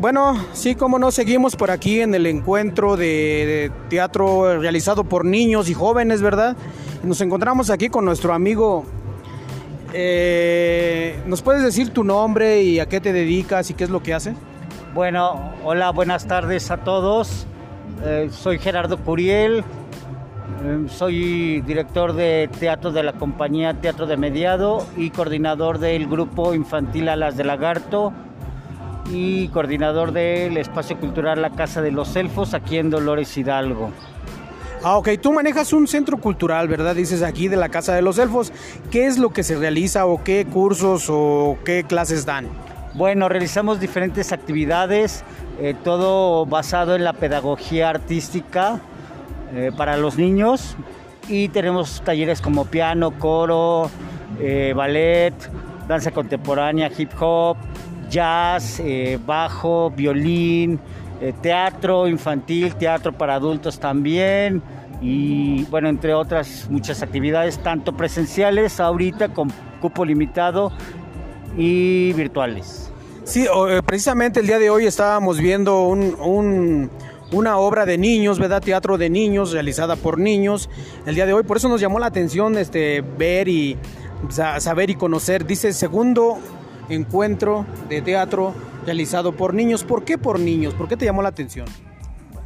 Bueno, sí, como no, seguimos por aquí en el encuentro de, teatro realizado por niños y jóvenes, ¿verdad? Nos encontramos aquí con nuestro amigo. Eh, ¿Nos puedes decir tu nombre y a qué te dedicas y qué es lo que haces? Bueno, hola, buenas tardes a todos. Eh, soy Gerardo Curiel, eh, soy director de teatro de la compañía Teatro de Mediado y coordinador del grupo infantil Alas de Lagarto y coordinador del espacio cultural La Casa de los Elfos aquí en Dolores Hidalgo. Ah, ok, tú manejas un centro cultural, ¿verdad? Dices aquí de la Casa de los Elfos. ¿Qué es lo que se realiza o qué cursos o qué clases dan? Bueno, realizamos diferentes actividades, eh, todo basado en la pedagogía artística eh, para los niños y tenemos talleres como piano, coro, eh, ballet, danza contemporánea, hip hop, jazz, eh, bajo, violín, eh, teatro infantil, teatro para adultos también y bueno, entre otras muchas actividades, tanto presenciales ahorita con cupo limitado y virtuales. Sí, eh, precisamente el día de hoy estábamos viendo una obra de niños, ¿verdad? Teatro de niños, realizada por niños. El día de hoy, por eso nos llamó la atención este, ver y saber y conocer. Dice, segundo encuentro de teatro realizado por niños. ¿Por qué por niños? ¿Por qué te llamó la atención?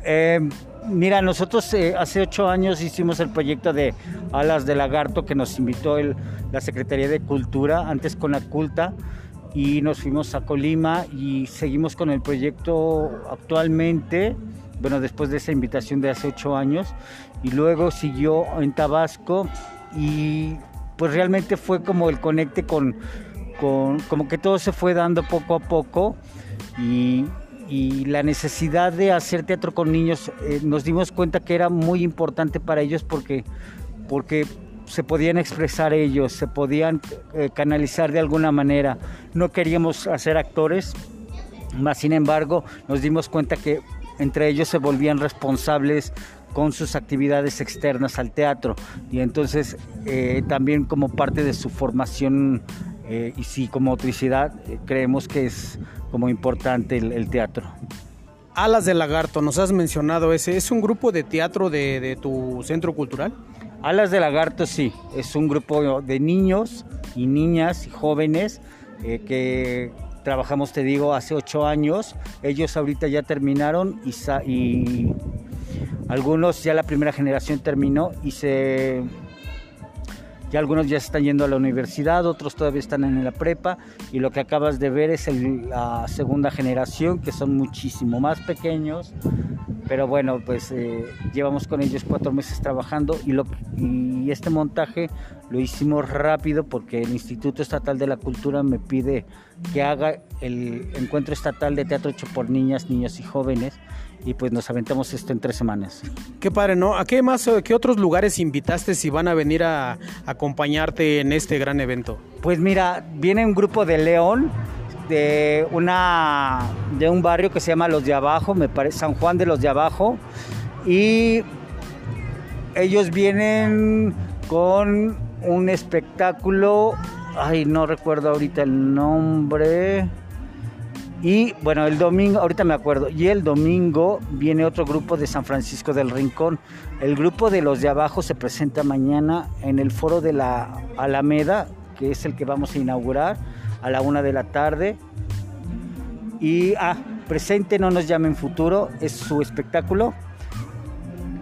Eh, mira, nosotros eh, hace ocho años hicimos el proyecto de Alas de Lagarto que nos invitó la Secretaría de Cultura, antes con la Culta, y nos fuimos a Colima y seguimos con el proyecto actualmente, bueno, después de esa invitación de hace ocho años, y luego siguió en Tabasco y pues realmente fue como el conecte con como que todo se fue dando poco a poco y, la necesidad de hacer teatro con niños, eh, nos dimos cuenta que era muy importante para ellos porque, porque se podían expresar ellos, se podían eh, canalizar de alguna manera. No queríamos hacer actores, más sin embargo nos dimos cuenta que entre ellos se volvían responsables con sus actividades externas al teatro y entonces eh, también como parte de su formación eh, y sí, como motricidad, eh, creemos que es como importante el, teatro. Alas de Lagarto, nos has mencionado ese, ¿es un grupo de teatro de, tu centro cultural? Alas de Lagarto sí, es un grupo de niños y niñas y jóvenes eh, que trabajamos, te digo, hace ocho años. Ellos ahorita ya terminaron y, y algunos ya la primera generación terminó y se ya algunos ya están yendo a la universidad, otros todavía están en la prepa y lo que acabas de ver es la segunda generación que son muchísimo más pequeños, pero bueno, pues eh, llevamos con ellos cuatro meses trabajando y, lo, y este montaje lo hicimos rápido porque el Instituto Estatal de la Cultura me pide que haga el encuentro estatal de teatro hecho por niñas, niños y jóvenes y pues nos aventamos esto en tres semanas. Qué padre, ¿no? ¿A qué más, qué otros lugares invitaste si van a venir a, acompañarte en este gran evento? Pues mira, viene un grupo de León, de una de un barrio que se llama Los de Abajo, me parece San Juan de los de Abajo, y ellos vienen con un espectáculo, ay, no recuerdo ahorita el nombre y bueno, el domingo, ahorita me acuerdo, y el domingo viene otro grupo de San Francisco del Rincón. El grupo de los de abajo se presenta mañana en el foro de la Alameda, que es el que vamos a inaugurar a la una de la tarde. Y, ah, presente, no nos llamen futuro, es su espectáculo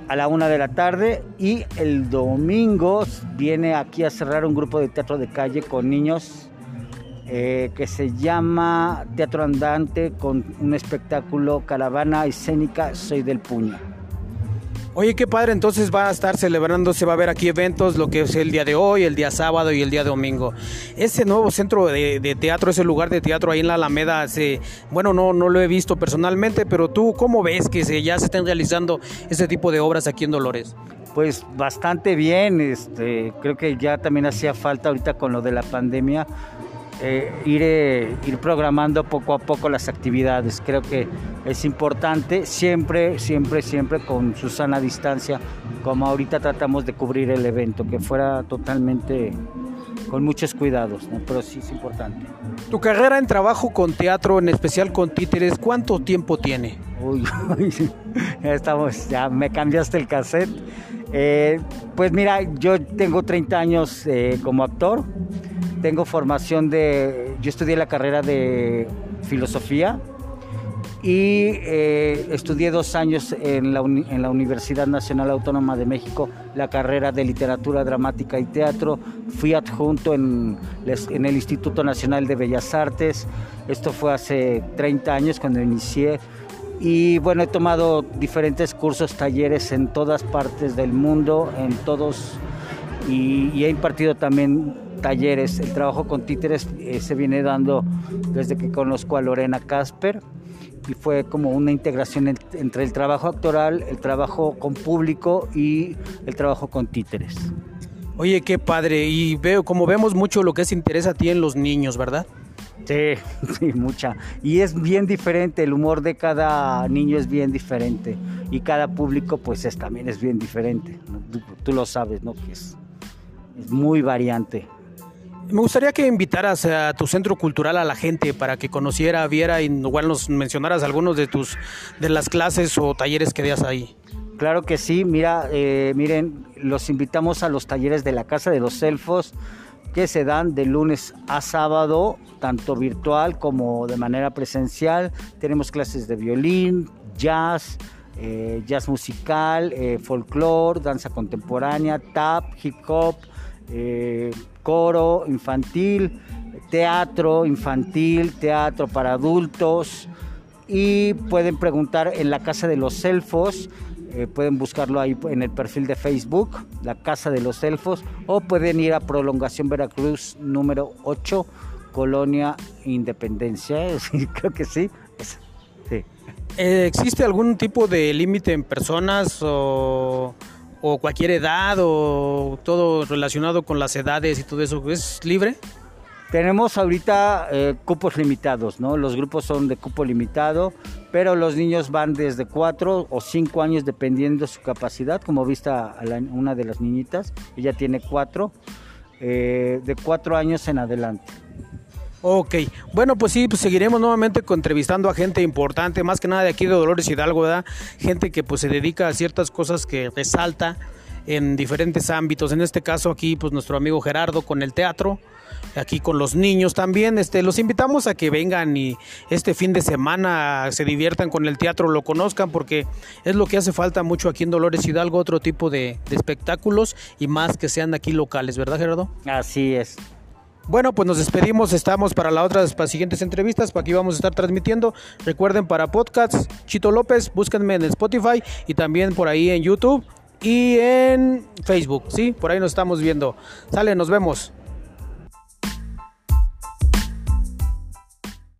a la una de la tarde. Y el domingo viene aquí a cerrar un grupo de teatro de calle con niños eh, que se llama Teatro Andante con un espectáculo Caravana Escénica Soy del Puño. Oye, qué padre, entonces va a estar celebrando, se va a ver aquí eventos, lo que es el día de hoy, el día sábado y el día domingo. Ese nuevo centro de, teatro, ese lugar de teatro ahí en la Alameda, se, bueno, no, no lo he visto personalmente, pero tú, ¿cómo ves que se, ya se estén realizando ese tipo de obras aquí en Dolores? Pues bastante bien, este, creo que ya también hacía falta ahorita con lo de la pandemia eh, ir, eh, ir programando poco a poco las actividades. Creo que es importante, siempre, siempre, siempre con su sana distancia, como ahorita tratamos de cubrir el evento, que fuera totalmente con muchos cuidados, ¿no? pero sí es importante. Tu carrera en trabajo con teatro, en especial con títeres, ¿cuánto tiempo tiene? Uy, ya estamos, ya me cambiaste el cassette. Eh, pues mira, yo tengo 30 años eh, como actor, tengo formación de, yo estudié la carrera de filosofía y eh, estudié dos años en la, en la, Universidad Nacional Autónoma de México la carrera de literatura dramática y teatro. Fui adjunto en, en, el Instituto Nacional de Bellas Artes. Esto fue hace 30 años cuando inicié. Y bueno, he tomado diferentes cursos, talleres en todas partes del mundo, en todos, y, y he impartido también talleres. El trabajo con títeres eh, se viene dando desde que conozco a Lorena Casper y fue como una integración entre el trabajo actoral, el trabajo con público y el trabajo con títeres. Oye, qué padre. Y veo, como vemos mucho lo que es interés a ti en los niños, ¿verdad? Sí, sí, mucha. Y es bien diferente, el humor de cada niño es bien diferente. Y cada público, pues es, también es bien diferente. Tú, lo sabes, ¿no? Que es, es muy variante. Me gustaría que invitaras a tu centro cultural a la gente para que conociera, viera y igual nos mencionaras algunos de tus de las clases o talleres que das ahí. Claro que sí, mira, eh, miren, los invitamos a los talleres de la Casa de los Elfos que se dan de lunes a sábado, tanto virtual como de manera presencial. Tenemos clases de violín, jazz, eh, jazz musical, eh, folclore, danza contemporánea, tap, hip hop, eh, coro infantil, teatro infantil, teatro para adultos y pueden preguntar en la Casa de los Elfos, eh, pueden buscarlo ahí en el perfil de Facebook, la Casa de los Elfos, o pueden ir a Prolongación Veracruz número 8, Colonia Independencia, creo que sí. sí. Eh, ¿Existe algún tipo de límite en personas o o cualquier edad o todo relacionado con las edades y todo eso, ¿es libre? Tenemos ahorita eh, cupos limitados, ¿no? Los grupos son de cupo limitado, pero los niños van desde 4 o 5 años dependiendo de su capacidad, como viste a una de las niñitas, ella tiene 4, eh, de 4 años en adelante. Ok, bueno, pues sí, pues seguiremos nuevamente entrevistando a gente importante, más que nada de aquí de Dolores Hidalgo, ¿verdad? Gente que pues se dedica a ciertas cosas que resalta en diferentes ámbitos. En este caso aquí, pues nuestro amigo Gerardo con el teatro, aquí con los niños también. Este, los invitamos a que vengan y este fin de semana se diviertan con el teatro, lo conozcan, porque es lo que hace falta mucho aquí en Dolores Hidalgo, otro tipo de, de espectáculos y más que sean aquí locales, ¿verdad Gerardo? Así es. Bueno, pues nos despedimos, estamos para las otras para siguientes entrevistas, para aquí vamos a estar transmitiendo. Recuerden para podcasts, Chito López, búsquenme en Spotify y también por ahí en YouTube y en Facebook, ¿sí? Por ahí nos estamos viendo. Sale, nos vemos.